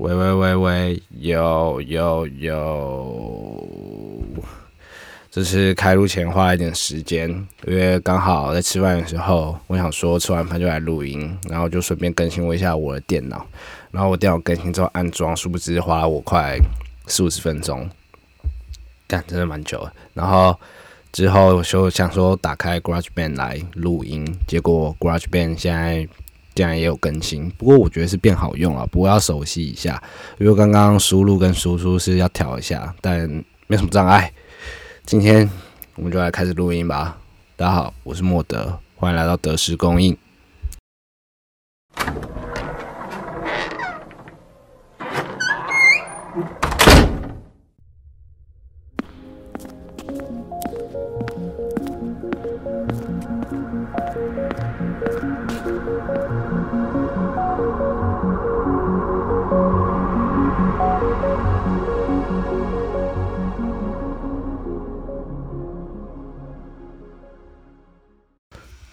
喂喂喂喂，有有有，这是开录前花了一点时间，因为刚好在吃饭的时候，我想说吃完饭就来录音，然后就顺便更新了一下我的电脑，然后我电脑更新之后安装，殊不知花了我快四五十分钟，干真的蛮久的。然后之后就想说打开 GarageBand 来录音，结果 GarageBand 现在。竟然也有更新，不过我觉得是变好用了，不过要熟悉一下，因为刚刚输入跟输出是要调一下，但没什么障碍。今天我们就来开始录音吧。大家好，我是莫德，欢迎来到德式供应。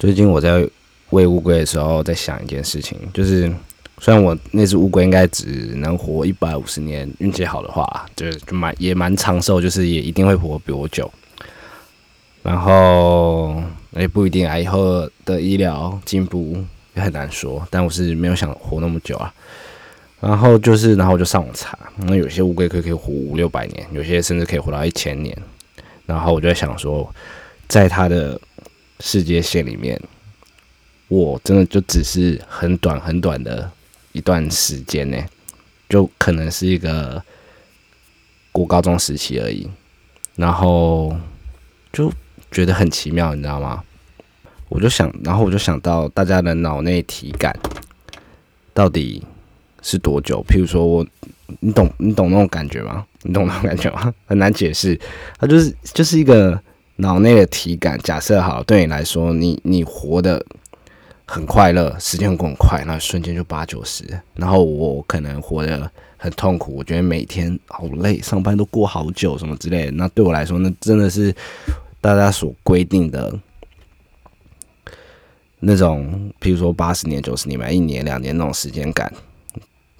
最近我在喂乌龟的时候，在想一件事情，就是虽然我那只乌龟应该只能活一百五十年，运气好的话，就就蛮也蛮长寿，就是也一定会活比我久。然后也不一定啊，以后的医疗进步也很难说。但我是没有想活那么久啊。然后就是，然后我就上网查，那有些乌龟可以可以活五六百年，有些甚至可以活到一千年。然后我就在想说，在它的世界线里面，我真的就只是很短很短的一段时间呢，就可能是一个国高中时期而已，然后就觉得很奇妙，你知道吗？我就想，然后我就想到大家的脑内体感到底是多久？譬如说我，你懂你懂那种感觉吗？你懂那种感觉吗？很难解释，它就是就是一个。脑内的体感，假设好，对你来说，你你活的很快乐，时间过很快，那瞬间就八九十。然后我可能活得很痛苦，我觉得每天好累，上班都过好久，什么之类的。那对我来说，那真的是大家所规定的那种，譬如说八十年、九十年、一年、两年那种时间感。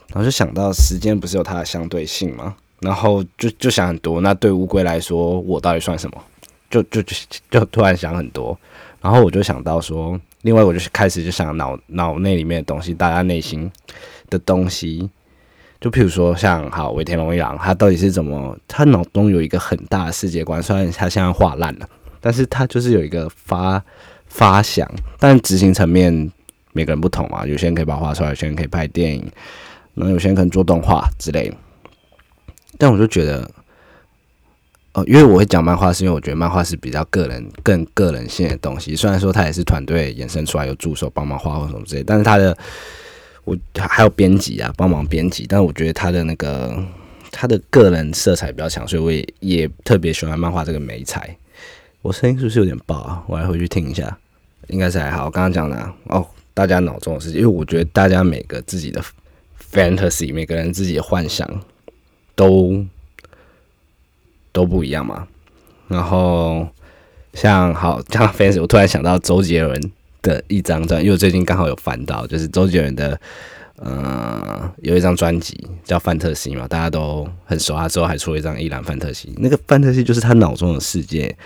然后就想到时间不是有它的相对性吗？然后就就想很多。那对乌龟来说，我到底算什么？就就就就突然想很多，然后我就想到说，另外我就是开始就想脑脑内里面的东西，大家内心的东西，就譬如说像好尾田荣一郎，他到底是怎么，他脑中有一个很大的世界观，虽然他现在画烂了，但是他就是有一个发发想，但执行层面每个人不同嘛，有些人可以把画出来，有些人可以拍电影，然后有些人可能做动画之类，但我就觉得。哦，因为我会讲漫画，是因为我觉得漫画是比较个人、更个人性的东西。虽然说它也是团队衍生出来，有助手帮忙画或什么之类，但是它的我还有编辑啊，帮忙编辑。但我觉得它的那个它的个人色彩比较强，所以我也也特别喜欢漫画这个美材。我声音是不是有点爆啊？我来回去听一下，应该是还好。我刚刚讲的哦，大家脑中的事情，因为我觉得大家每个自己的 fantasy，每个人自己的幻想都。都不一样嘛，然后像好像 fans，我突然想到周杰伦的一张专，因为我最近刚好有翻到，就是周杰伦的，呃，有一张专辑叫《范特西》嘛，大家都很熟，他之后还出了一张《一览范特西》，那个范特西就是他脑中的世界，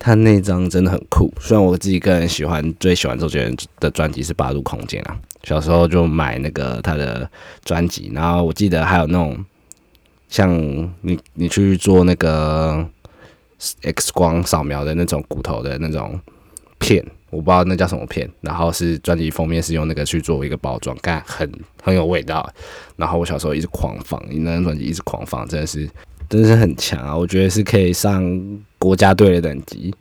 他那张真的很酷。虽然我自己个人喜欢，最喜欢周杰伦的专辑是《八度空间》啊，小时候就买那个他的专辑，然后我记得还有那种。像你，你去做那个 X 光扫描的那种骨头的那种片，我不知道那叫什么片。然后是专辑封面是用那个去做一个包装，看很很有味道。然后我小时候一直狂放，你那张专辑一直狂放，真的是真的是很强啊！我觉得是可以上国家队的等级。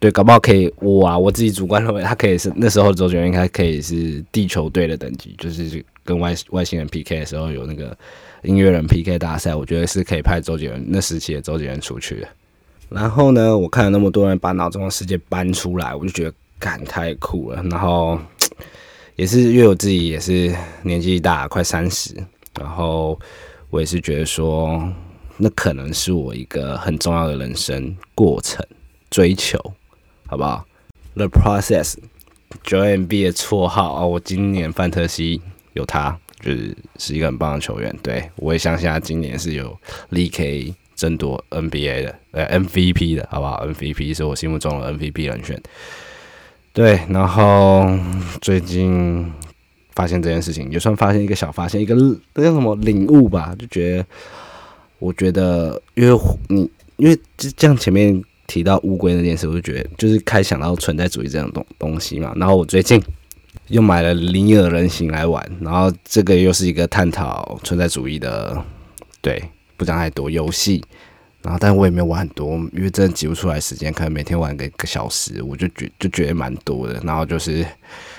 对，搞不好可以我啊，我自己主观认为他可以是那时候周杰伦应该可以是地球队的等级，就是跟外外星人 PK 的时候有那个。音乐人 PK 大赛，我觉得是可以派周杰伦那时期的周杰伦出去的。然后呢，我看了那么多人把脑中的世界搬出来，我就觉得感太酷了。然后也是因为我自己也是年纪大，快三十，然后我也是觉得说，那可能是我一个很重要的人生过程追求，好不好？The process，九 M B 的绰号啊，我今年范特西有他。就是是一个很棒的球员。对我也相信他今年是有力可以争夺 NBA 的，呃 MVP 的，好不好？MVP 是我心目中的 MVP 人选。对，然后最近发现这件事情，也算发现一个小发现，一个那叫什么领悟吧，就觉得，我觉得，因为你，因为就这样前面提到乌龟那件事，我就觉得就是开想到存在主义这样东东西嘛。然后我最近又买了《灵尔人形》来玩，然后这个又是一个探讨存在主义的，对，不讲太多游戏。然后，但我也没有玩很多，因为真的挤不出来时间，可能每天玩个一个小时，我就觉就觉得蛮多的。然后就是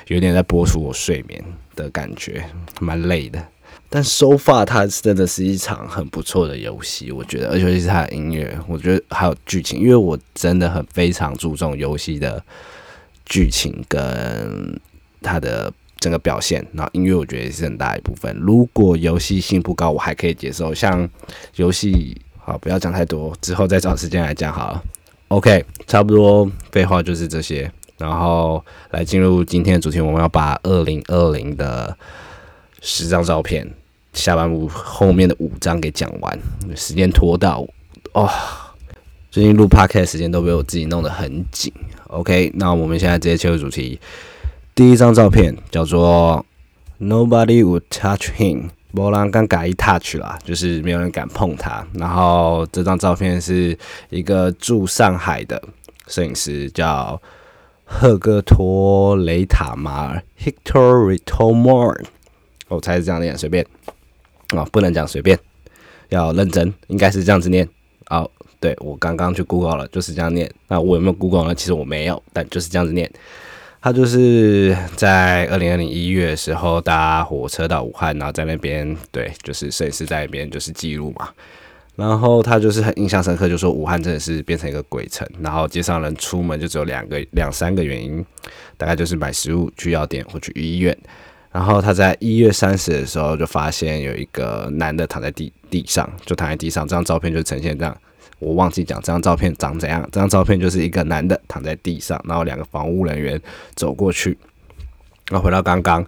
有点在剥除我睡眠的感觉，蛮累的。但 so far 它真的是一场很不错的游戏，我觉得，而且是它的音乐，我觉得还有剧情，因为我真的很非常注重游戏的剧情跟它的整个表现。然后音乐我觉得也是很大一部分。如果游戏性不高，我还可以接受。像游戏。好，不要讲太多，之后再找时间来讲好了。OK，差不多废话就是这些，然后来进入今天的主题，我们要把二零二零的十张照片下半部后面的五张给讲完，时间拖到哦，最近录 Podcast 时间都被我自己弄得很紧。OK，那我们现在直接切入主题，第一张照片叫做 Nobody would touch him。波浪刚改一 touch 啦，就是没有人敢碰它。然后这张照片是一个住上海的摄影师，叫赫哥托雷塔马尔 （Hector Ritomar）。我猜是这样念，随便啊，不能讲随便，要认真，应该是这样子念。哦，对我刚刚去 Google 了，就是这样念。那我有没有 Google 呢？其实我没有，但就是这样子念。他就是在二零二零一月的时候搭火车到武汉，然后在那边对，就是摄影师在那边就是记录嘛。然后他就是很印象深刻，就说武汉真的是变成一个鬼城，然后街上人出门就只有两个两三个原因，大概就是买食物、去药店或去医院。然后他在一月三十的时候就发现有一个男的躺在地地上，就躺在地上，这张照片就呈现这样。我忘记讲这张照片长怎样。这张照片就是一个男的躺在地上，然后两个防务人员走过去。然后回到刚刚，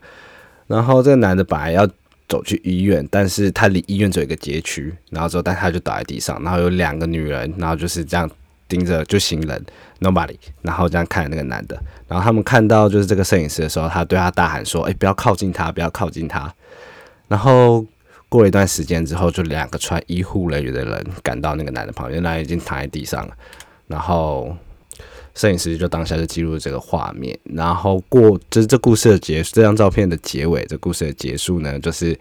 然后这个男的本来要走去医院，但是他离医院只有一个街区。然后之后，但他就倒在地上。然后有两个女人，然后就是这样盯着，就行人，nobody，然后这样看那个男的。然后他们看到就是这个摄影师的时候，他对他大喊说：“哎，不要靠近他，不要靠近他。”然后。过了一段时间之后，就两个穿医护人员的人赶到那个男的旁边，那已经躺在地上了。然后摄影师就当下就记录这个画面。然后过，就是这故事的结，这张照片的结尾，这故事的结束呢，就是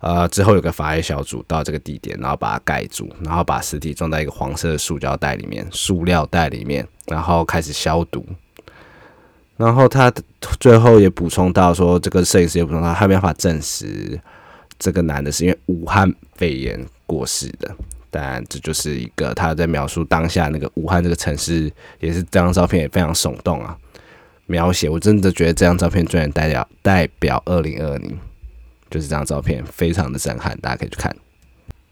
呃之后有个法医小组到这个地点，然后把它盖住，然后把尸体装在一个黄色的塑胶袋里面、塑料袋里面，然后开始消毒。然后他最后也补充到说，这个摄影师也补充到，他没办法证实。这个男的是因为武汉肺炎过世的，但这就是一个他在描述当下那个武汉这个城市，也是这张照片也非常耸动啊。描写我真的觉得这张照片最能代表代表二零二零，就是这张照片非常的震撼，大家可以去看。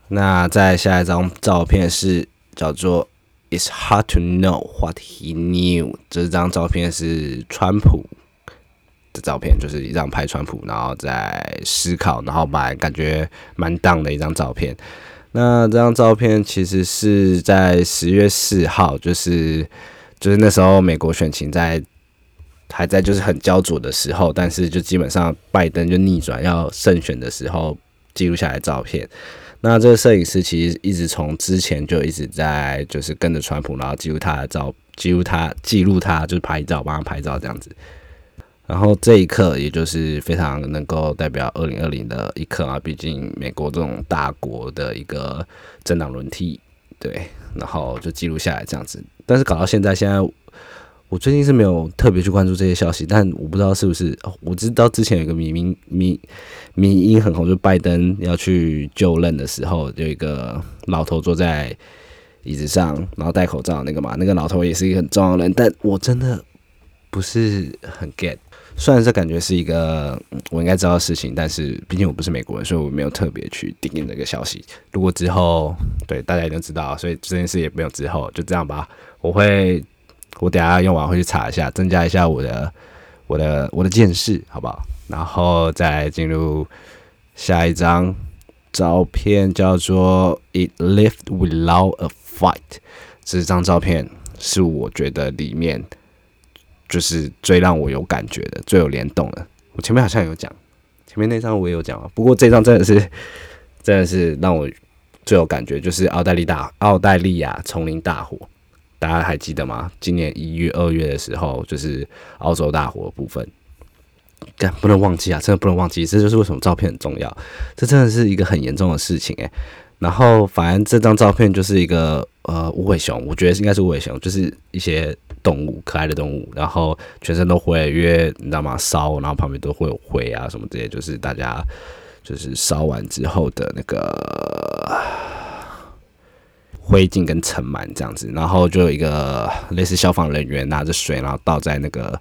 那再下一张照片是叫做 "It's hard to know what he knew"，这张照片是川普。的照片就是一张拍川普，然后在思考，然后蛮感觉蛮 down 的一张照片。那这张照片其实是在十月四号，就是就是那时候美国选情在还在就是很焦灼的时候，但是就基本上拜登就逆转要胜选的时候记录下来照片。那这个摄影师其实一直从之前就一直在就是跟着川普，然后记录他的照，记录他记录他就是拍照，帮他拍照这样子。然后这一刻，也就是非常能够代表二零二零的一刻啊！毕竟美国这种大国的一个政党轮替，对，然后就记录下来这样子。但是搞到现在，现在我最近是没有特别去关注这些消息，但我不知道是不是，我知道之前有个民民民民音很红，就拜登要去就任的时候，有一个老头坐在椅子上，然后戴口罩那个嘛，那个老头也是一个很重要的人，但我真的不是很 get。虽然这感觉是一个我应该知道的事情，但是毕竟我不是美国人，所以我没有特别去定义这个消息。如果之后对大家一定知道，所以这件事也没有之后，就这样吧。我会我等下用完会去查一下，增加一下我的我的我的见识，好不好？然后再进入下一张照片叫做《It Lived Without a Fight》，这张照片是我觉得里面就是最让我有感觉的、最有联动的。我前面好像有讲，前面那张我也有讲啊，不过这张真的是真的是让我最有感觉，就是奥黛丽大奥黛丽亚丛林大火，大家还记得吗？今年一月、二月的时候，就是澳洲大火的部分。干不能忘记啊，真的不能忘记，这就是为什么照片很重要。这真的是一个很严重的事情诶。然后，反正这张照片就是一个呃无尾熊，我觉得应该是无尾熊，就是一些动物，可爱的动物，然后全身都灰，因为你知道吗？烧，然后旁边都会有灰啊什么这些，就是大家就是烧完之后的那个灰烬跟尘螨这样子。然后就有一个类似消防人员拿着水，然后倒在那个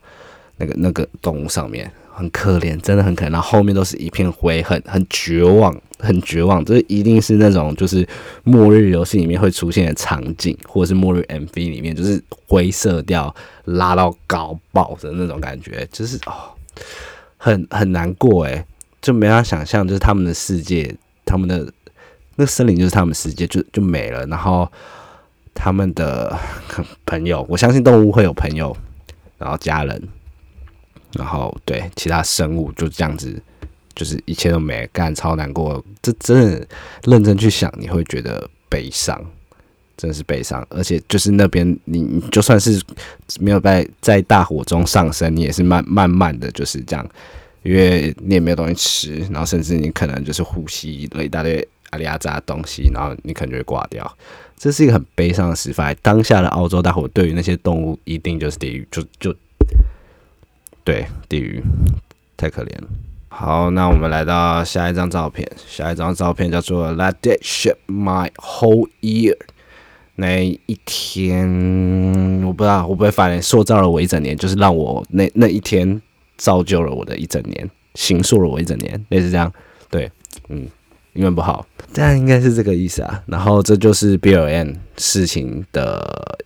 那个那个动物上面。很可怜，真的很可怜。然后后面都是一片灰，很很绝望，很绝望。这一定是那种就是末日游戏里面会出现的场景，或者是末日 MV 里面，就是灰色调拉到高爆的那种感觉，就是哦，很很难过诶，就没法想象，就是他们的世界，他们的那森林就是他们世界，就就没了。然后他们的朋友，我相信动物会有朋友，然后家人。然后对其他生物就这样子，就是一切都没干，超难过。这真的认真去想，你会觉得悲伤，真的是悲伤。而且就是那边，你就算是没有在在大火中上升，你也是慢慢慢的就是这样，因为你也没有东西吃，然后甚至你可能就是呼吸了一大堆里亚扎东西，然后你可能就会挂掉。这是一个很悲伤的示范。当下的澳洲大火对于那些动物一定就是地狱，就就。对，地狱太可怜了。好，那我们来到下一张照片。下一张照片叫做 "Let it shape my whole year"。那一天，我不知道，我不会发现塑造了我一整年，就是让我那那一天造就了我的一整年，形塑了我一整年，类似这样。对，嗯，英文不好，但应该是这个意思啊。然后这就是 B L M 事情的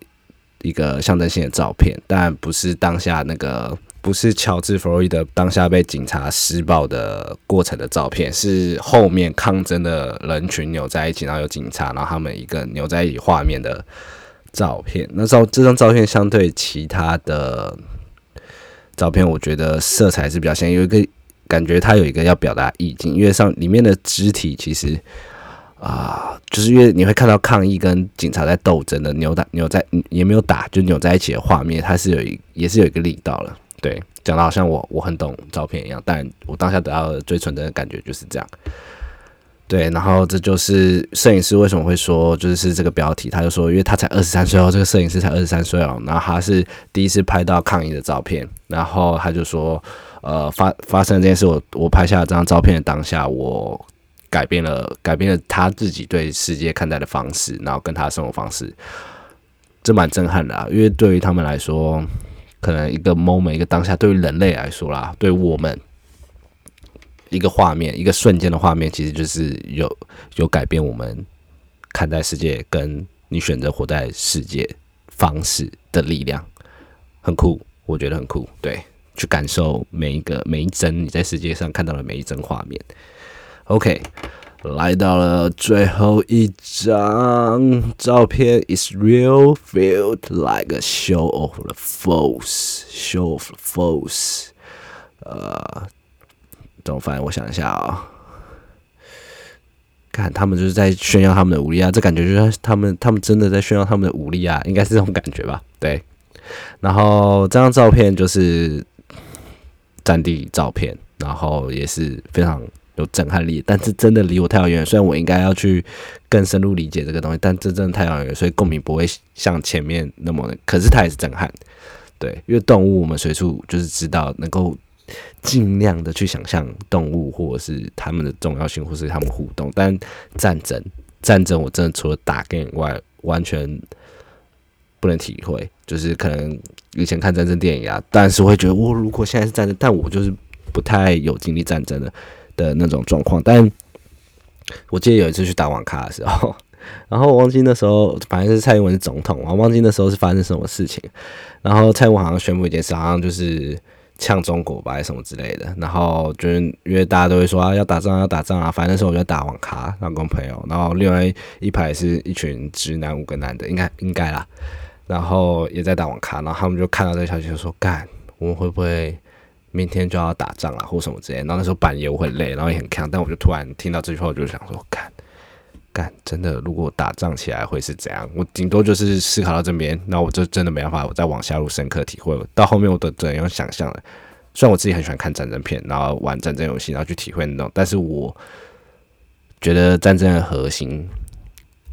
一个象征性的照片，但不是当下那个。不是乔治·弗洛伊德当下被警察施暴的过程的照片，是后面抗争的人群扭在一起，然后有警察，然后他们一个扭在一起画面的照片。那照这张照片相对其他的照片，我觉得色彩是比较鲜，有一个感觉他有一个要表达意境，因为上里面的肢体其实啊，就是因为你会看到抗议跟警察在斗争的扭打扭在也没有打就扭在一起的画面，它是有一也是有一个力道了。对，讲的好像我我很懂照片一样，但我当下得到的最纯真的感觉就是这样。对，然后这就是摄影师为什么会说，就是这个标题，他就说，因为他才二十三岁哦，这个摄影师才二十三岁哦，然后他是第一次拍到抗议的照片，然后他就说，呃，发发生这件事，我我拍下这张照片的当下，我改变了改变了他自己对世界看待的方式，然后跟他生活方式，这蛮震撼的啊，因为对于他们来说。可能一个 moment，一个当下，对于人类来说啦，对我们一个画面，一个瞬间的画面，其实就是有有改变我们看待世界，跟你选择活在世界方式的力量，很酷，我觉得很酷。对，去感受每一个每一帧你在世界上看到的每一帧画面。OK。来到了最后一张照片，is real feel like a show of the force，show of the force。呃，怎么翻？我想一下啊，看他们就是在炫耀他们的武力啊，这感觉就是他们他们真的在炫耀他们的武力啊，应该是这种感觉吧？对。然后这张照片就是战地照片，然后也是非常。有震撼力，但是真的离我太遥远。虽然我应该要去更深入理解这个东西，但这真的太遥远，所以共鸣不会像前面那么。可是它也是震撼，对，因为动物我们随处就是知道，能够尽量的去想象动物或者是他们的重要性，或是他们互动。但战争，战争，我真的除了打跟以外，完全不能体会。就是可能以前看战争电影啊，但是会觉得，我如果现在是战争，但我就是不太有经历战争的。的那种状况，但我记得有一次去打网咖的时候，然后我忘记那时候反正是蔡英文是总统，我忘记那时候是发生什么事情。然后蔡英文好像宣布一件事，好像就是呛中国吧，什么之类的。然后就是因为大家都会说啊，要打仗要打仗啊，反正那时候我就打网咖，然后跟朋友，然后另外一排是一群直男五个男的，应该应该啦。然后也在打网咖，然后他们就看到这个消息就说干，我们会不会明天就要打仗了，或什么之类。然后那时候半夜我很累，然后也很强，但我就突然听到这句话，我就想说干。干，真的，如果打仗起来会是怎样？我顶多就是思考到这边，那我就真的没办法，我再往下入深刻体会。到后面我都怎样想象了？虽然我自己很喜欢看战争片，然后玩战争游戏，然后去体会那种，但是我觉得战争的核心，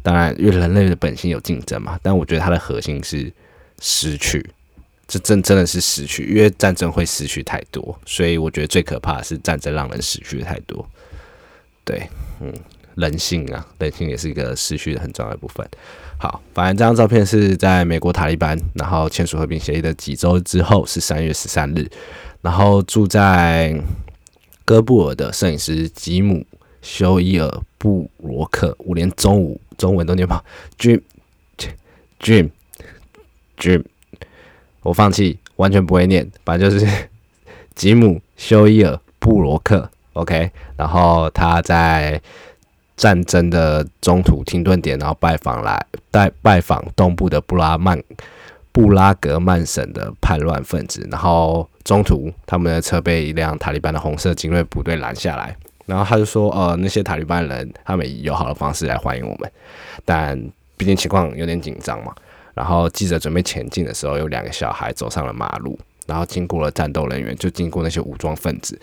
当然因为人类的本性有竞争嘛，但我觉得它的核心是失去，这真真的是失去，因为战争会失去太多，所以我觉得最可怕的是战争让人失去的太多。对，嗯。人性啊，人性也是一个失去的很重要的部分。好，反正这张照片是在美国塔利班，然后签署和平协议的几周之后，是三月十三日，然后住在哥布尔的摄影师吉姆休伊尔布罗克，我连中午中文都念不好，Jim，Jim，Jim，我放弃，完全不会念，反正就是 吉姆休伊尔布罗克，OK，然后他在。战争的中途停顿点，然后拜访来拜拜访东部的布拉曼布拉格曼省的叛乱分子，然后中途他们的车被一辆塔利班的红色精锐部队拦下来，然后他就说：“呃，那些塔利班人他们以友好的方式来欢迎我们，但毕竟情况有点紧张嘛。”然后记者准备前进的时候，有两个小孩走上了马路，然后经过了战斗人员，就经过那些武装分子，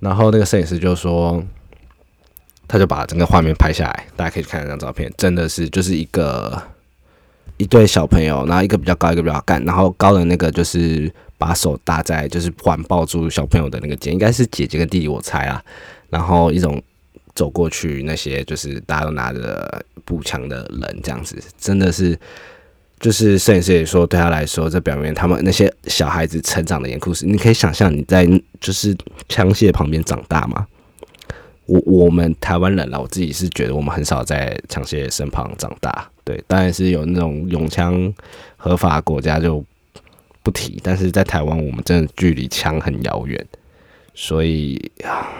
然后那个摄影师就说。他就把整个画面拍下来，大家可以看那张照片，真的是就是一个一对小朋友，然后一个比较高，一个比较干，然后高的那个就是把手搭在，就是环抱住小朋友的那个肩，应该是姐姐跟弟弟，我猜啊。然后一种走过去，那些就是大家都拿着步枪的人，这样子，真的是就是摄影师也说，对他来说，这表明他们那些小孩子成长的严酷史。你可以想象你在就是枪械旁边长大吗？我我们台湾人啦，我自己是觉得我们很少在枪械身旁长大，对，当然是有那种永枪合法国家就不提，但是在台湾我们真的距离枪很遥远，所以啊，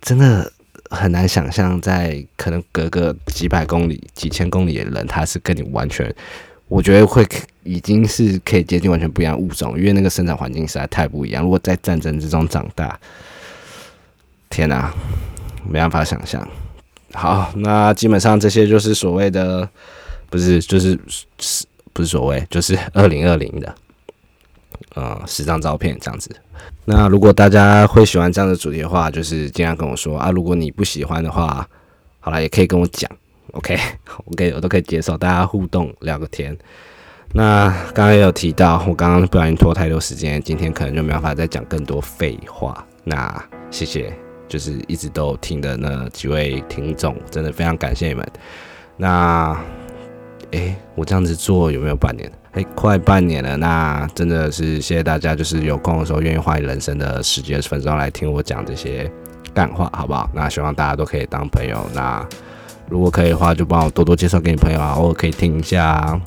真的很难想象在可能隔个几百公里、几千公里的人，他是跟你完全，我觉得会已经是可以接近完全不一样的物种，因为那个生长环境实在太不一样。如果在战争之中长大。天哪，没办法想象。好，那基本上这些就是所谓的，不是，就是是，不是所谓，就是二零二零的，呃，十张照片这样子。那如果大家会喜欢这样的主题的话，就是尽量跟我说啊。如果你不喜欢的话，好了，也可以跟我讲，OK，OK，我都可以接受，大家互动聊个天。那刚刚也有提到，我刚刚不小心拖太多时间，今天可能就没办法再讲更多废话。那谢谢。就是一直都听的那几位听众，真的非常感谢你们。那，诶，我这样子做有没有半年？诶，快半年了。那真的是谢谢大家，就是有空的时候愿意花人生的十几分钟来听我讲这些干话，好不好？那希望大家都可以当朋友。那如果可以的话，就帮我多多介绍给你朋友啊，偶尔可以听一下。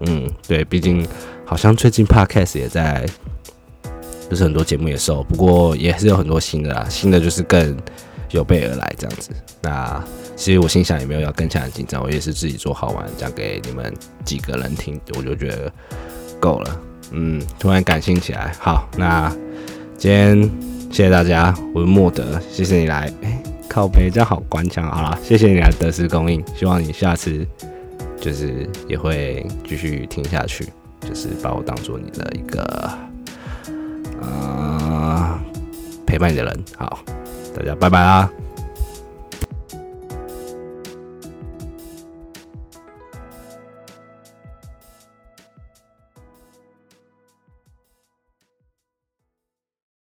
嗯，对，毕竟好像最近 Podcast 也在。就是很多节目也收，不过也是有很多新的啦，新的就是更有备而来这样子。那其实我心想也没有要更加的紧张，我也是自己做好玩，讲给你们几个人听，我就觉得够了。嗯，突然感性起来。好，那今天谢谢大家，我是莫德，谢谢你来。哎，靠背这样好官腔，好了，谢谢你来得失供应，希望你下次就是也会继续听下去，就是把我当做你的一个。啊，陪伴你的人，好，大家拜拜啦。